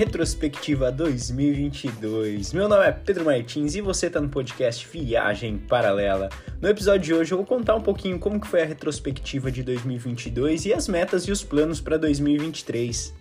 Retrospectiva 2022. Meu nome é Pedro Martins e você está no podcast Viagem Paralela. No episódio de hoje eu vou contar um pouquinho como que foi a retrospectiva de 2022 e as metas e os planos para 2023.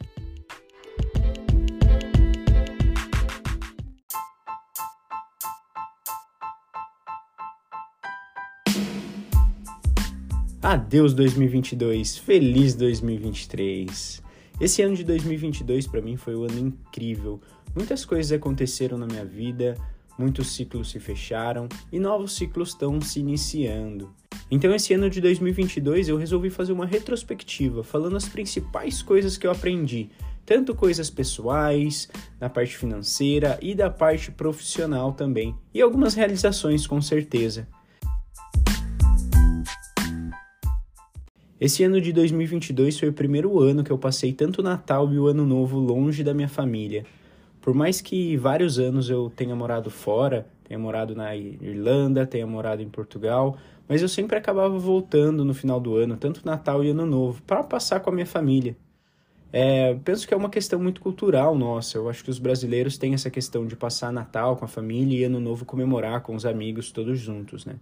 Adeus 2022, feliz 2023. Esse ano de 2022 para mim foi um ano incrível. Muitas coisas aconteceram na minha vida, muitos ciclos se fecharam e novos ciclos estão se iniciando. Então, esse ano de 2022 eu resolvi fazer uma retrospectiva, falando as principais coisas que eu aprendi, tanto coisas pessoais, na parte financeira e da parte profissional também, e algumas realizações com certeza. Esse ano de 2022 foi o primeiro ano que eu passei tanto o Natal e o Ano Novo longe da minha família. Por mais que vários anos eu tenha morado fora, tenha morado na Irlanda, tenha morado em Portugal, mas eu sempre acabava voltando no final do ano, tanto Natal e Ano Novo, para passar com a minha família. É, penso que é uma questão muito cultural nossa. Eu acho que os brasileiros têm essa questão de passar Natal com a família e Ano Novo comemorar com os amigos todos juntos, né?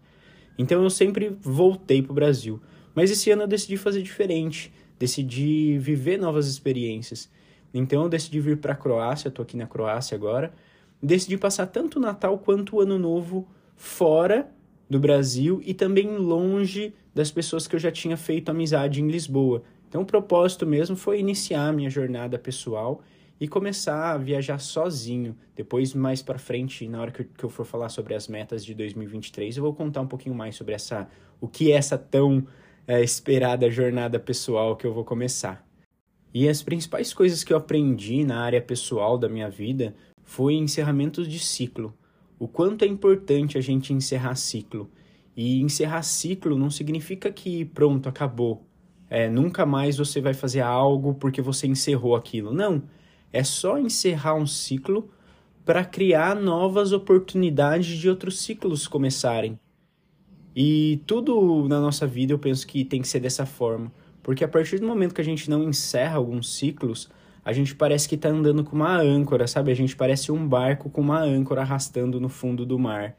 Então eu sempre voltei para o Brasil. Mas esse ano eu decidi fazer diferente, decidi viver novas experiências. Então eu decidi vir para a Croácia, estou aqui na Croácia agora, decidi passar tanto o Natal quanto o Ano Novo fora do Brasil e também longe das pessoas que eu já tinha feito amizade em Lisboa. Então o propósito mesmo foi iniciar a minha jornada pessoal e começar a viajar sozinho. Depois, mais para frente, na hora que eu for falar sobre as metas de 2023, eu vou contar um pouquinho mais sobre essa, o que é essa tão é, esperada jornada pessoal que eu vou começar. E as principais coisas que eu aprendi na área pessoal da minha vida foi encerramentos de ciclo. O quanto é importante a gente encerrar ciclo. E encerrar ciclo não significa que pronto, acabou. É, nunca mais você vai fazer algo porque você encerrou aquilo. Não. É só encerrar um ciclo para criar novas oportunidades de outros ciclos começarem. E tudo na nossa vida eu penso que tem que ser dessa forma. Porque a partir do momento que a gente não encerra alguns ciclos, a gente parece que está andando com uma âncora, sabe? A gente parece um barco com uma âncora arrastando no fundo do mar.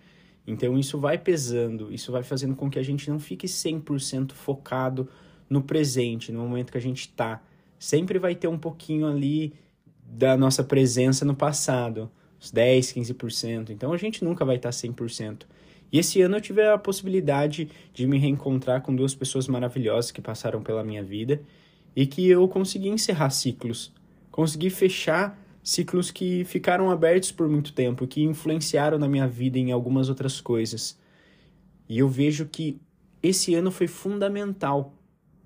Então isso vai pesando, isso vai fazendo com que a gente não fique 100% focado no presente, no momento que a gente está. Sempre vai ter um pouquinho ali da nossa presença no passado, uns 10, 15%. Então a gente nunca vai estar tá 100%. E esse ano eu tive a possibilidade de me reencontrar com duas pessoas maravilhosas que passaram pela minha vida e que eu consegui encerrar ciclos, consegui fechar ciclos que ficaram abertos por muito tempo, que influenciaram na minha vida em algumas outras coisas. E eu vejo que esse ano foi fundamental.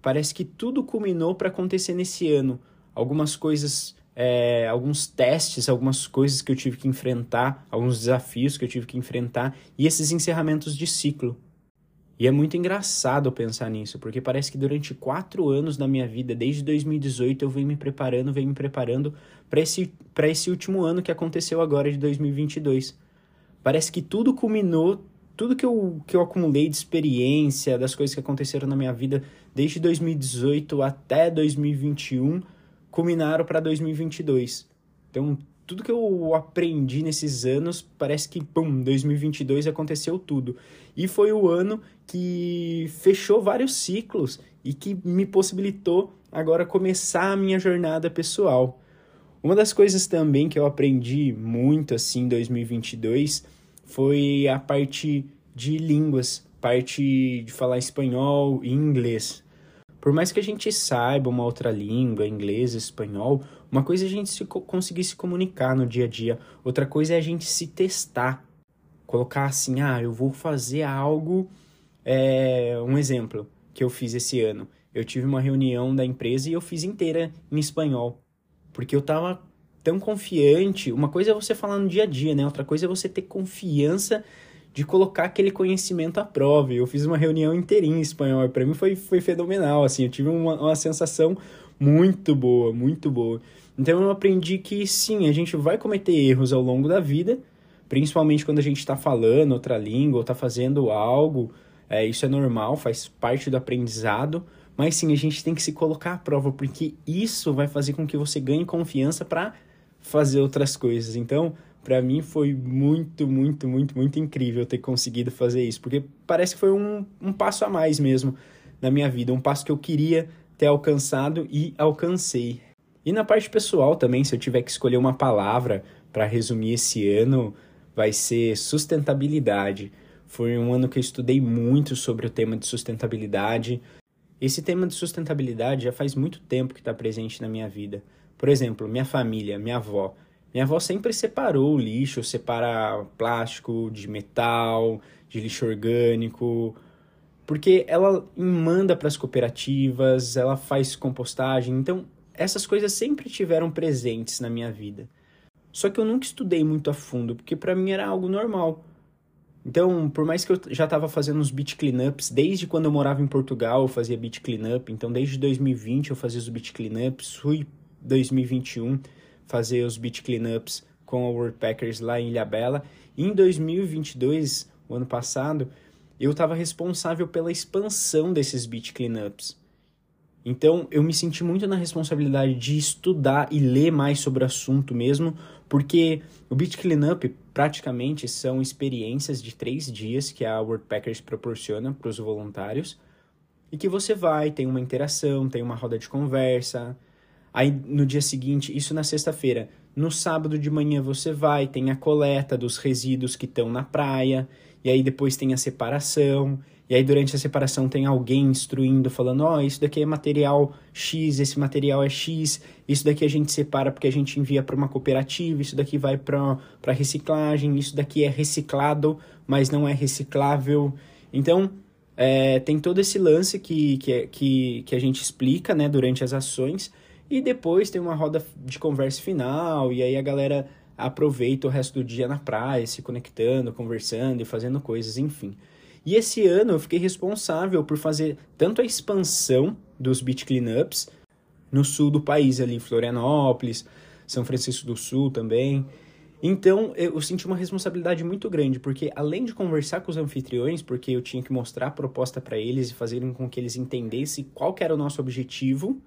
Parece que tudo culminou para acontecer nesse ano. Algumas coisas é, alguns testes, algumas coisas que eu tive que enfrentar, alguns desafios que eu tive que enfrentar e esses encerramentos de ciclo. E é muito engraçado pensar nisso, porque parece que durante quatro anos da minha vida, desde 2018, eu venho me preparando, venho me preparando para esse, esse último ano que aconteceu agora de 2022. Parece que tudo culminou, tudo que eu, que eu acumulei de experiência, das coisas que aconteceram na minha vida desde 2018 até 2021 culminaram para 2022. Então, tudo que eu aprendi nesses anos, parece que, pum, 2022 aconteceu tudo. E foi o ano que fechou vários ciclos e que me possibilitou agora começar a minha jornada pessoal. Uma das coisas também que eu aprendi muito assim em 2022 foi a parte de línguas, parte de falar espanhol e inglês. Por mais que a gente saiba uma outra língua, inglês, espanhol, uma coisa é a gente se conseguir se comunicar no dia a dia, outra coisa é a gente se testar. Colocar assim, ah, eu vou fazer algo. É, um exemplo que eu fiz esse ano. Eu tive uma reunião da empresa e eu fiz inteira em espanhol. Porque eu tava tão confiante. Uma coisa é você falar no dia a dia, né? Outra coisa é você ter confiança de colocar aquele conhecimento à prova. Eu fiz uma reunião inteirinha em espanhol, para mim foi, foi fenomenal, assim, eu tive uma, uma sensação muito boa, muito boa. Então eu aprendi que sim, a gente vai cometer erros ao longo da vida, principalmente quando a gente está falando outra língua ou está fazendo algo, é, isso é normal, faz parte do aprendizado, mas sim, a gente tem que se colocar à prova, porque isso vai fazer com que você ganhe confiança para fazer outras coisas. Então, para mim foi muito, muito, muito, muito incrível ter conseguido fazer isso, porque parece que foi um, um passo a mais mesmo na minha vida, um passo que eu queria ter alcançado e alcancei. E na parte pessoal também, se eu tiver que escolher uma palavra para resumir esse ano, vai ser sustentabilidade. Foi um ano que eu estudei muito sobre o tema de sustentabilidade. Esse tema de sustentabilidade já faz muito tempo que está presente na minha vida. Por exemplo, minha família, minha avó. Minha avó sempre separou o lixo, separa plástico de metal, de lixo orgânico, porque ela manda para as cooperativas, ela faz compostagem, então essas coisas sempre tiveram presentes na minha vida. Só que eu nunca estudei muito a fundo, porque para mim era algo normal. Então, por mais que eu já estava fazendo os beach cleanups, desde quando eu morava em Portugal eu fazia beach cleanup, então desde 2020 eu fazia os beach cleanups, fui 2021 fazer os beach cleanups com a World Packers lá em Ilhabela. E em 2022, o ano passado, eu estava responsável pela expansão desses beach cleanups. Então, eu me senti muito na responsabilidade de estudar e ler mais sobre o assunto mesmo, porque o Beach Cleanup praticamente são experiências de três dias que a World Packers proporciona para os voluntários, e que você vai, tem uma interação, tem uma roda de conversa, Aí no dia seguinte, isso na sexta-feira. No sábado de manhã você vai, tem a coleta dos resíduos que estão na praia, e aí depois tem a separação, e aí durante a separação tem alguém instruindo, falando: Ó, oh, isso daqui é material X, esse material é X, isso daqui a gente separa porque a gente envia para uma cooperativa, isso daqui vai para reciclagem, isso daqui é reciclado, mas não é reciclável. Então, é, tem todo esse lance que, que, é, que, que a gente explica né, durante as ações e depois tem uma roda de conversa final, e aí a galera aproveita o resto do dia na praia, se conectando, conversando e fazendo coisas, enfim. E esse ano eu fiquei responsável por fazer tanto a expansão dos beach cleanups no sul do país ali, Florianópolis, São Francisco do Sul também. Então eu senti uma responsabilidade muito grande, porque além de conversar com os anfitriões, porque eu tinha que mostrar a proposta para eles e fazer com que eles entendessem qual era o nosso objetivo,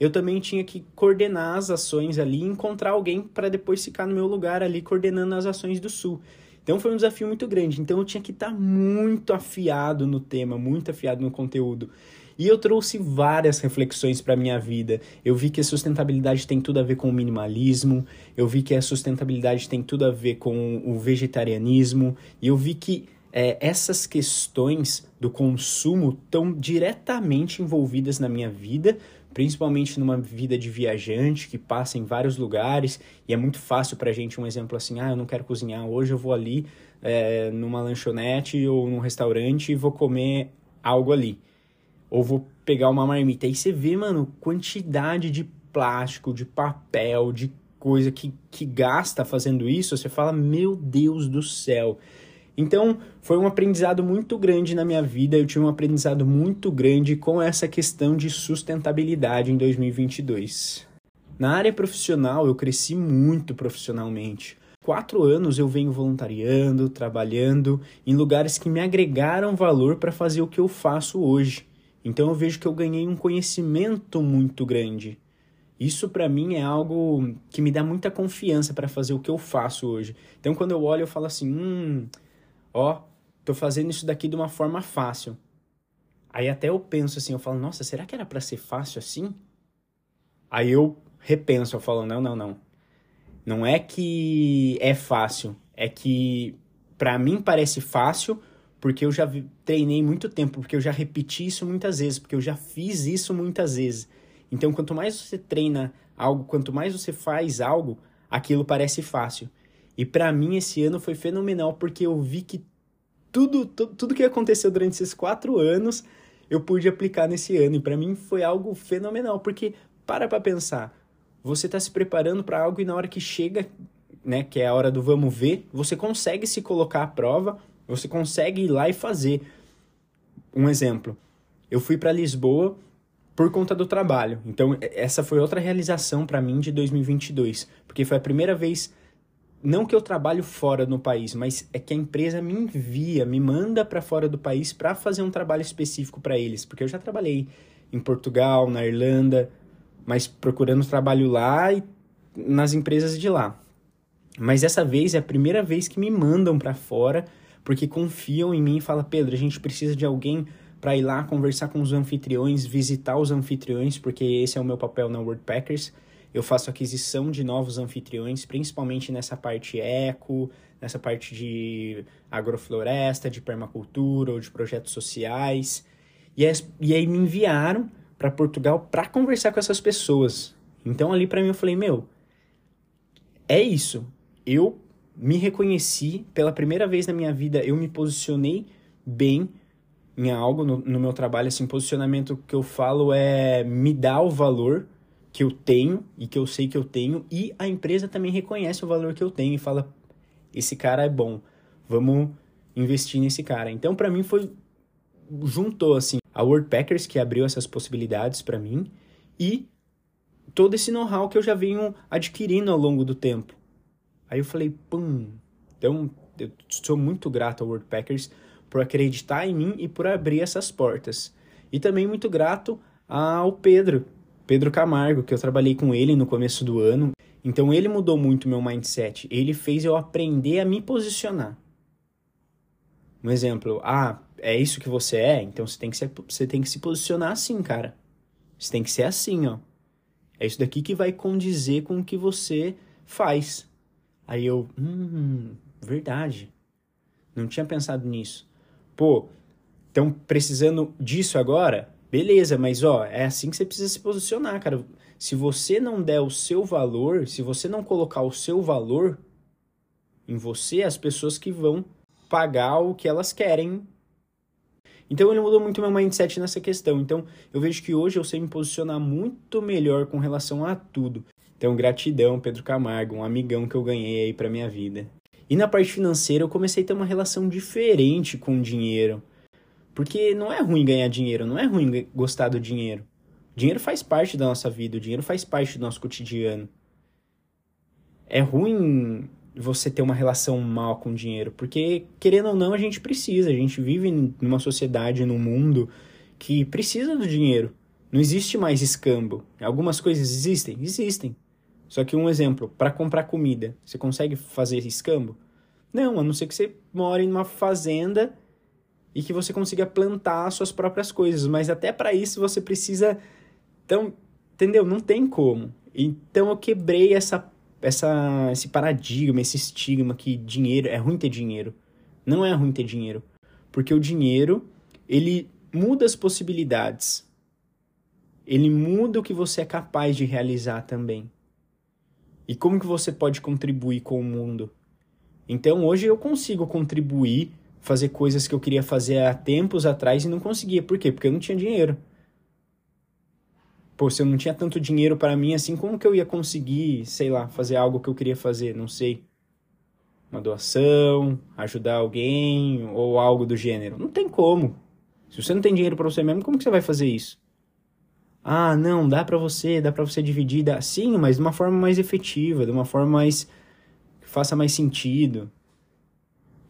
eu também tinha que coordenar as ações ali e encontrar alguém para depois ficar no meu lugar ali coordenando as ações do Sul. Então foi um desafio muito grande. Então eu tinha que estar tá muito afiado no tema, muito afiado no conteúdo. E eu trouxe várias reflexões para minha vida. Eu vi que a sustentabilidade tem tudo a ver com o minimalismo, eu vi que a sustentabilidade tem tudo a ver com o vegetarianismo, e eu vi que é, essas questões do consumo estão diretamente envolvidas na minha vida, principalmente numa vida de viajante que passa em vários lugares e é muito fácil para a gente um exemplo assim, ah, eu não quero cozinhar hoje, eu vou ali é, numa lanchonete ou num restaurante e vou comer algo ali. Ou vou pegar uma marmita. Aí você vê, mano, quantidade de plástico, de papel, de coisa que, que gasta fazendo isso, você fala, meu Deus do céu. Então, foi um aprendizado muito grande na minha vida. Eu tive um aprendizado muito grande com essa questão de sustentabilidade em 2022. Na área profissional, eu cresci muito profissionalmente. Quatro anos eu venho voluntariando, trabalhando em lugares que me agregaram valor para fazer o que eu faço hoje. Então eu vejo que eu ganhei um conhecimento muito grande. Isso para mim é algo que me dá muita confiança para fazer o que eu faço hoje. Então quando eu olho eu falo assim, hum, ó, tô fazendo isso daqui de uma forma fácil. Aí até eu penso assim, eu falo, nossa, será que era para ser fácil assim? Aí eu repenso, eu falo, não, não, não. Não é que é fácil, é que para mim parece fácil porque eu já treinei muito tempo, porque eu já repeti isso muitas vezes, porque eu já fiz isso muitas vezes. Então, quanto mais você treina algo, quanto mais você faz algo, aquilo parece fácil. E para mim esse ano foi fenomenal porque eu vi que tudo, tudo, tudo que aconteceu durante esses quatro anos eu pude aplicar nesse ano. E para mim foi algo fenomenal porque para para pensar, você está se preparando para algo e na hora que chega, né, que é a hora do vamos ver, você consegue se colocar à prova, você consegue ir lá e fazer. Um exemplo, eu fui para Lisboa por conta do trabalho. Então, essa foi outra realização para mim de 2022, porque foi a primeira vez não que eu trabalho fora no país, mas é que a empresa me envia, me manda para fora do país para fazer um trabalho específico para eles, porque eu já trabalhei em Portugal, na Irlanda, mas procurando trabalho lá e nas empresas de lá. Mas dessa vez é a primeira vez que me mandam para fora porque confiam em mim e falam: Pedro, a gente precisa de alguém para ir lá conversar com os anfitriões, visitar os anfitriões, porque esse é o meu papel na Packers. Eu faço aquisição de novos anfitriões, principalmente nessa parte eco, nessa parte de agrofloresta, de permacultura ou de projetos sociais. E, e aí me enviaram para Portugal para conversar com essas pessoas. Então ali para mim eu falei, meu, é isso. Eu me reconheci pela primeira vez na minha vida, eu me posicionei bem em algo no, no meu trabalho, assim, posicionamento que eu falo é me dar o valor que eu tenho e que eu sei que eu tenho e a empresa também reconhece o valor que eu tenho e fala esse cara é bom, vamos investir nesse cara. Então para mim foi juntou assim a Packers que abriu essas possibilidades para mim e todo esse know-how que eu já venho adquirindo ao longo do tempo. Aí eu falei, pum. Então, eu sou muito grato ao World Packers por acreditar em mim e por abrir essas portas. E também muito grato ao Pedro, Pedro Camargo, que eu trabalhei com ele no começo do ano. Então ele mudou muito meu mindset. Ele fez eu aprender a me posicionar. Um exemplo, ah, é isso que você é, então você tem que, você tem que se posicionar assim, cara. Você tem que ser assim, ó. É isso daqui que vai condizer com o que você faz. Aí eu, hum, verdade. Não tinha pensado nisso. Pô, estão precisando disso agora? Beleza, mas ó, é assim que você precisa se posicionar, cara. Se você não der o seu valor, se você não colocar o seu valor em você, as pessoas que vão pagar o que elas querem. Então ele mudou muito meu mindset nessa questão. Então eu vejo que hoje eu sei me posicionar muito melhor com relação a tudo. Então, gratidão, Pedro Camargo, um amigão que eu ganhei aí pra minha vida. E na parte financeira, eu comecei a ter uma relação diferente com o dinheiro. Porque não é ruim ganhar dinheiro, não é ruim gostar do dinheiro. O dinheiro faz parte da nossa vida, o dinheiro faz parte do nosso cotidiano. É ruim você ter uma relação mal com o dinheiro, porque querendo ou não, a gente precisa, a gente vive numa sociedade, num mundo que precisa do dinheiro. Não existe mais escambo. Algumas coisas existem? Existem. Só que um exemplo, para comprar comida, você consegue fazer escambo? Não, a não ser que você more numa fazenda e que você consiga plantar suas próprias coisas, mas até para isso você precisa então, entendeu? Não tem como. Então eu quebrei essa essa esse paradigma, esse estigma que dinheiro é ruim ter dinheiro. Não é ruim ter dinheiro, porque o dinheiro ele muda as possibilidades. Ele muda o que você é capaz de realizar também. E como que você pode contribuir com o mundo? Então hoje eu consigo contribuir, fazer coisas que eu queria fazer há tempos atrás e não conseguia. Por quê? Porque eu não tinha dinheiro. Pô, se eu não tinha tanto dinheiro para mim assim, como que eu ia conseguir, sei lá, fazer algo que eu queria fazer? Não sei. Uma doação, ajudar alguém ou algo do gênero. Não tem como. Se você não tem dinheiro para você mesmo, como que você vai fazer isso? Ah, não, dá para você, dá para você dividir, dá... sim, mas de uma forma mais efetiva, de uma forma mais que faça mais sentido.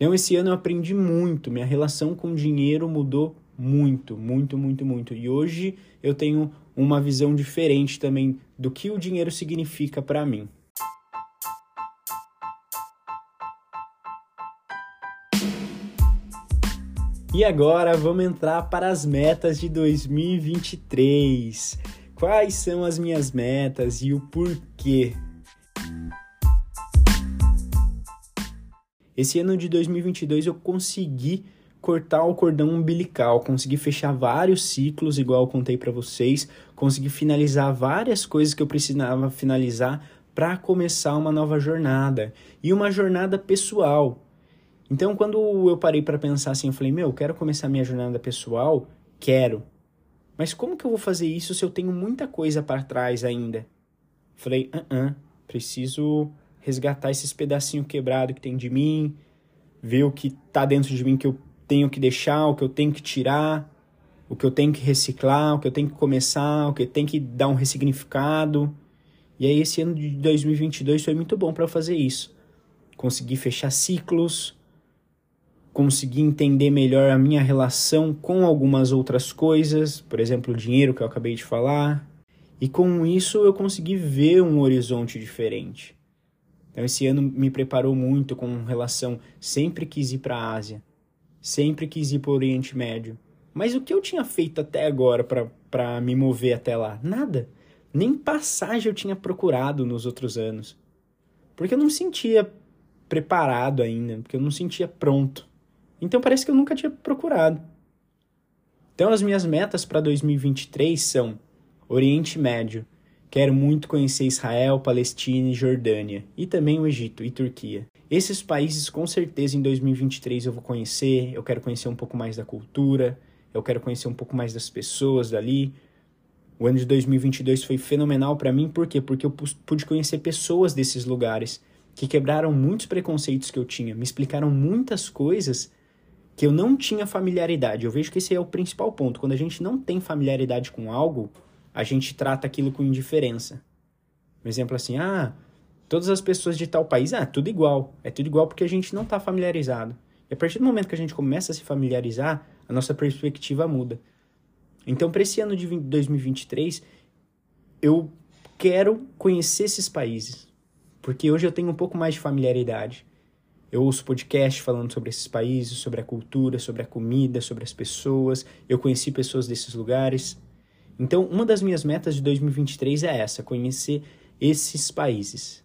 Então esse ano eu aprendi muito, minha relação com dinheiro mudou muito, muito, muito, muito. E hoje eu tenho uma visão diferente também do que o dinheiro significa para mim. E agora vamos entrar para as metas de 2023. Quais são as minhas metas e o porquê? Esse ano de 2022 eu consegui cortar o cordão umbilical, consegui fechar vários ciclos, igual eu contei para vocês, consegui finalizar várias coisas que eu precisava finalizar para começar uma nova jornada e uma jornada pessoal. Então, quando eu parei para pensar assim, eu falei: "Meu, eu quero começar minha jornada pessoal, quero. Mas como que eu vou fazer isso se eu tenho muita coisa para trás ainda?" Falei: "Uh, -uh preciso resgatar esses pedacinhos quebrados que tem de mim, ver o que tá dentro de mim que eu tenho que deixar, o que eu tenho que tirar, o que eu tenho que reciclar, o que eu tenho que começar, o que eu tenho que dar um ressignificado. E aí esse ano de 2022 foi muito bom para fazer isso. Consegui fechar ciclos, conseguir entender melhor a minha relação com algumas outras coisas, por exemplo, o dinheiro que eu acabei de falar. E com isso eu consegui ver um horizonte diferente. Então esse ano me preparou muito com relação, sempre quis ir para a Ásia, sempre quis ir para o Oriente Médio. Mas o que eu tinha feito até agora para me mover até lá? Nada. Nem passagem eu tinha procurado nos outros anos. Porque eu não sentia preparado ainda, porque eu não sentia pronto. Então parece que eu nunca tinha procurado. Então as minhas metas para 2023 são Oriente Médio. Quero muito conhecer Israel, Palestina e Jordânia, e também o Egito e Turquia. Esses países com certeza em 2023 eu vou conhecer, eu quero conhecer um pouco mais da cultura, eu quero conhecer um pouco mais das pessoas dali. O ano de 2022 foi fenomenal para mim, por quê? Porque eu pude conhecer pessoas desses lugares que quebraram muitos preconceitos que eu tinha, me explicaram muitas coisas que eu não tinha familiaridade. Eu vejo que esse é o principal ponto. Quando a gente não tem familiaridade com algo, a gente trata aquilo com indiferença. Um exemplo assim, ah, todas as pessoas de tal país, ah, tudo igual. É tudo igual porque a gente não está familiarizado. E a partir do momento que a gente começa a se familiarizar, a nossa perspectiva muda. Então, para esse ano de 2023, eu quero conhecer esses países, porque hoje eu tenho um pouco mais de familiaridade. Eu ouço podcast falando sobre esses países, sobre a cultura, sobre a comida, sobre as pessoas. Eu conheci pessoas desses lugares. Então, uma das minhas metas de 2023 é essa: conhecer esses países.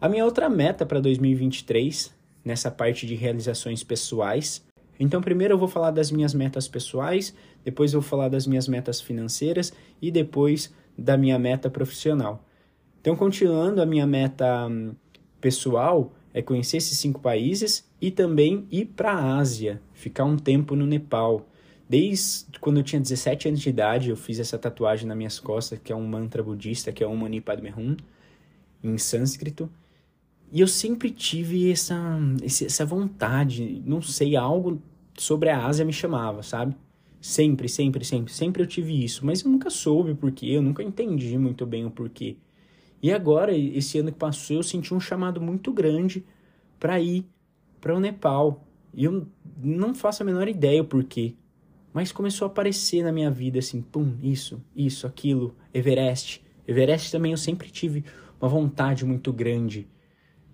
A minha outra meta para 2023, nessa parte de realizações pessoais. Então, primeiro eu vou falar das minhas metas pessoais, depois eu vou falar das minhas metas financeiras e depois da minha meta profissional. Então, continuando, a minha meta hum, pessoal é conhecer esses cinco países e também ir para a Ásia, ficar um tempo no Nepal. Desde quando eu tinha 17 anos de idade, eu fiz essa tatuagem nas minhas costas, que é um mantra budista, que é Om Mani Padme Hum, em sânscrito. E eu sempre tive essa, essa vontade, não sei, algo sobre a Ásia me chamava, sabe? Sempre, sempre, sempre, sempre eu tive isso, mas eu nunca soube o porquê, eu nunca entendi muito bem o porquê. E agora, esse ano que passou, eu senti um chamado muito grande para ir para o Nepal. E eu não faço a menor ideia o porquê mas começou a aparecer na minha vida assim, pum, isso, isso, aquilo, Everest. Everest também eu sempre tive uma vontade muito grande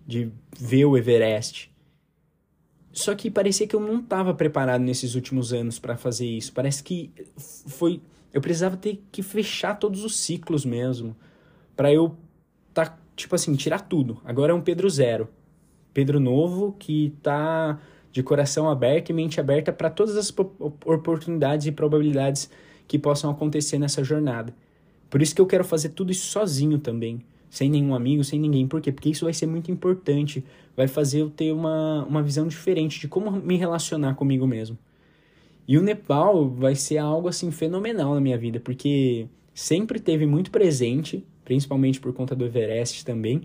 de ver o Everest. Só que parecia que eu não estava preparado nesses últimos anos para fazer isso. Parece que foi eu precisava ter que fechar todos os ciclos mesmo para eu tá tipo assim, tirar tudo. Agora é um Pedro zero. Pedro novo que tá de coração aberto e mente aberta para todas as oportunidades e probabilidades que possam acontecer nessa jornada. Por isso que eu quero fazer tudo isso sozinho também, sem nenhum amigo, sem ninguém. Por quê? Porque isso vai ser muito importante, vai fazer eu ter uma, uma visão diferente de como me relacionar comigo mesmo. E o Nepal vai ser algo assim fenomenal na minha vida, porque sempre teve muito presente, principalmente por conta do Everest também,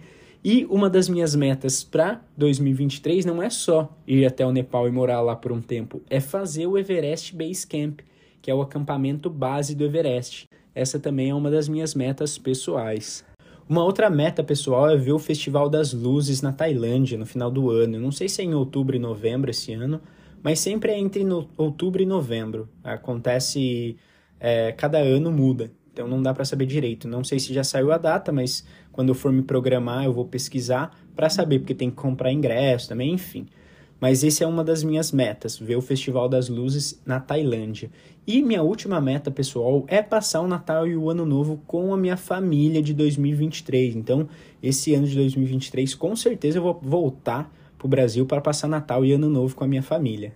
e uma das minhas metas para 2023 não é só ir até o Nepal e morar lá por um tempo, é fazer o Everest Base Camp, que é o acampamento base do Everest. Essa também é uma das minhas metas pessoais. Uma outra meta pessoal é ver o Festival das Luzes na Tailândia no final do ano. não sei se é em outubro e novembro esse ano, mas sempre é entre no, outubro e novembro. Acontece, é, cada ano muda. Então não dá para saber direito. Não sei se já saiu a data, mas quando eu for me programar, eu vou pesquisar para saber, porque tem que comprar ingresso também, enfim. Mas esse é uma das minhas metas, ver o Festival das Luzes na Tailândia. E minha última meta, pessoal, é passar o Natal e o Ano Novo com a minha família de 2023. Então, esse ano de 2023, com certeza eu vou voltar para o Brasil para passar Natal e Ano Novo com a minha família.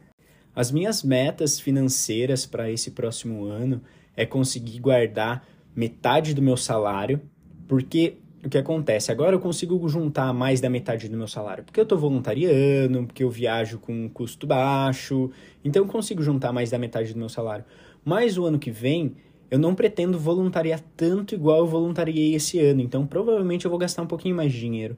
As minhas metas financeiras para esse próximo ano é conseguir guardar metade do meu salário, porque o que acontece? Agora eu consigo juntar mais da metade do meu salário, porque eu estou voluntariando, porque eu viajo com um custo baixo, então eu consigo juntar mais da metade do meu salário. Mas o ano que vem, eu não pretendo voluntariar tanto igual eu voluntariei esse ano, então provavelmente eu vou gastar um pouquinho mais de dinheiro.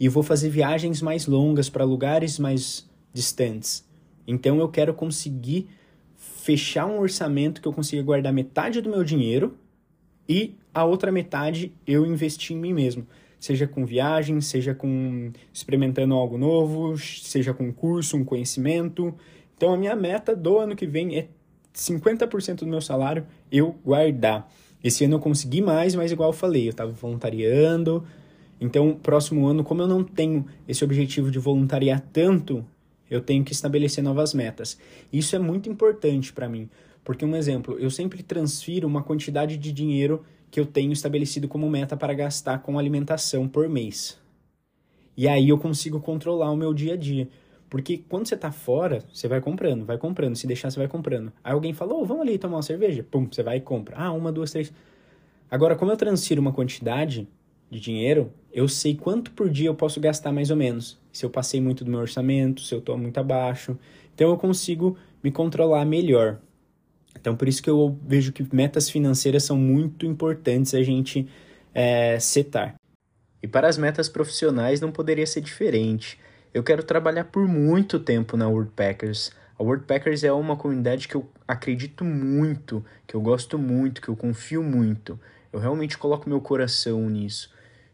E vou fazer viagens mais longas para lugares mais distantes. Então eu quero conseguir fechar um orçamento que eu consiga guardar metade do meu dinheiro e a outra metade eu investi em mim mesmo. Seja com viagem, seja com experimentando algo novo, seja com curso, um conhecimento. Então a minha meta do ano que vem é 50% do meu salário eu guardar. Esse ano eu consegui mais, mas igual eu falei, eu estava voluntariando. Então, próximo ano, como eu não tenho esse objetivo de voluntariar tanto, eu tenho que estabelecer novas metas. Isso é muito importante para mim, porque um exemplo, eu sempre transfiro uma quantidade de dinheiro que eu tenho estabelecido como meta para gastar com alimentação por mês. E aí eu consigo controlar o meu dia a dia. Porque quando você tá fora, você vai comprando, vai comprando. Se deixar, você vai comprando. Aí alguém falou, oh, vamos ali tomar uma cerveja. Pum, você vai e compra. Ah, uma, duas, três. Agora, como eu transfiro uma quantidade de dinheiro, eu sei quanto por dia eu posso gastar mais ou menos. Se eu passei muito do meu orçamento, se eu tô muito abaixo. Então eu consigo me controlar melhor. Então por isso que eu vejo que metas financeiras são muito importantes a gente é, setar. E para as metas profissionais não poderia ser diferente. Eu quero trabalhar por muito tempo na Wordpackers. A Wordpackers é uma comunidade que eu acredito muito, que eu gosto muito, que eu confio muito. Eu realmente coloco meu coração nisso.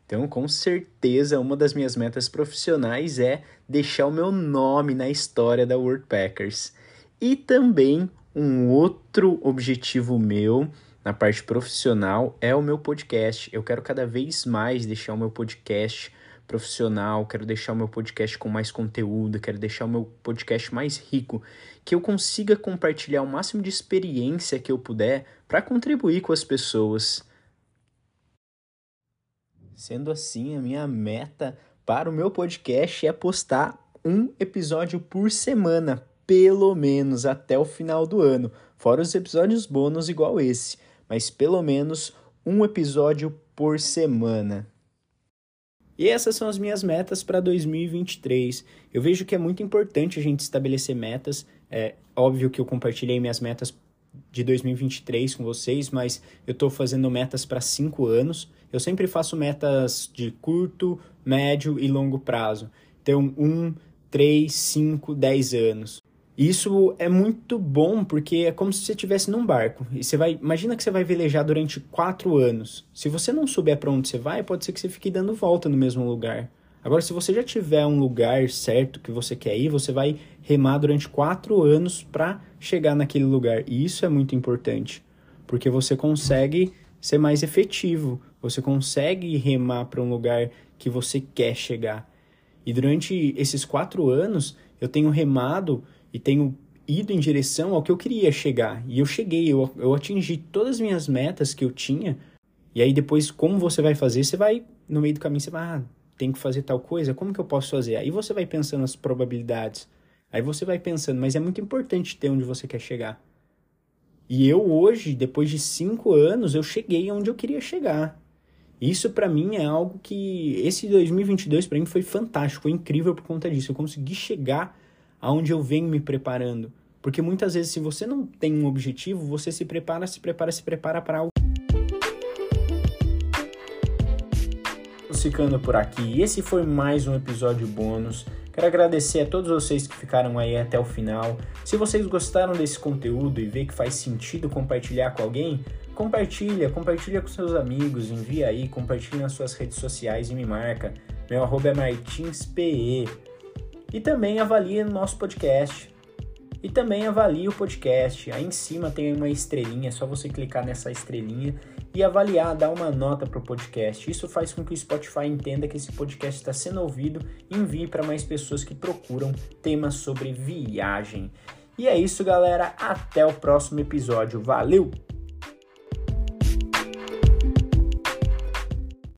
Então, com certeza, uma das minhas metas profissionais é deixar o meu nome na história da Wordpackers. E também um outro objetivo meu na parte profissional é o meu podcast. Eu quero cada vez mais deixar o meu podcast profissional, quero deixar o meu podcast com mais conteúdo, quero deixar o meu podcast mais rico, que eu consiga compartilhar o máximo de experiência que eu puder para contribuir com as pessoas. Sendo assim, a minha meta para o meu podcast é postar um episódio por semana, pelo menos até o final do ano, fora os episódios bônus igual esse, mas pelo menos um episódio por semana. E essas são as minhas metas para 2023. Eu vejo que é muito importante a gente estabelecer metas. É óbvio que eu compartilhei minhas metas de 2023 com vocês, mas eu estou fazendo metas para cinco anos. Eu sempre faço metas de curto, médio e longo prazo. Então, um, três, cinco, dez anos. Isso é muito bom porque é como se você estivesse num barco. E você vai, imagina que você vai velejar durante quatro anos. Se você não souber para onde você vai, pode ser que você fique dando volta no mesmo lugar. Agora, se você já tiver um lugar certo que você quer ir, você vai remar durante quatro anos para chegar naquele lugar. E isso é muito importante, porque você consegue ser mais efetivo, você consegue remar para um lugar que você quer chegar. E durante esses quatro anos, eu tenho remado e tenho ido em direção ao que eu queria chegar. E eu cheguei, eu, eu atingi todas as minhas metas que eu tinha. E aí depois, como você vai fazer? Você vai, no meio do caminho, você vai, ah, tem que fazer tal coisa, como que eu posso fazer? Aí você vai pensando as probabilidades. Aí você vai pensando, mas é muito importante ter onde você quer chegar. E eu hoje, depois de cinco anos, eu cheguei onde eu queria chegar. Isso para mim é algo que esse 2022 para mim foi fantástico, foi incrível por conta disso. Eu consegui chegar aonde eu venho me preparando. Porque muitas vezes, se você não tem um objetivo, você se prepara, se prepara, se prepara para algo. Ficando por aqui, esse foi mais um episódio bônus. Quero agradecer a todos vocês que ficaram aí até o final. Se vocês gostaram desse conteúdo e vê que faz sentido compartilhar com alguém, compartilha, compartilha com seus amigos, envia aí, compartilha nas suas redes sociais e me marca. Meu arroba é martinspe. E também avalie nosso podcast. E também avalie o podcast. Aí em cima tem uma estrelinha, é só você clicar nessa estrelinha e avaliar, dar uma nota para o podcast. Isso faz com que o Spotify entenda que esse podcast está sendo ouvido e envie para mais pessoas que procuram temas sobre viagem. E é isso, galera. Até o próximo episódio. Valeu!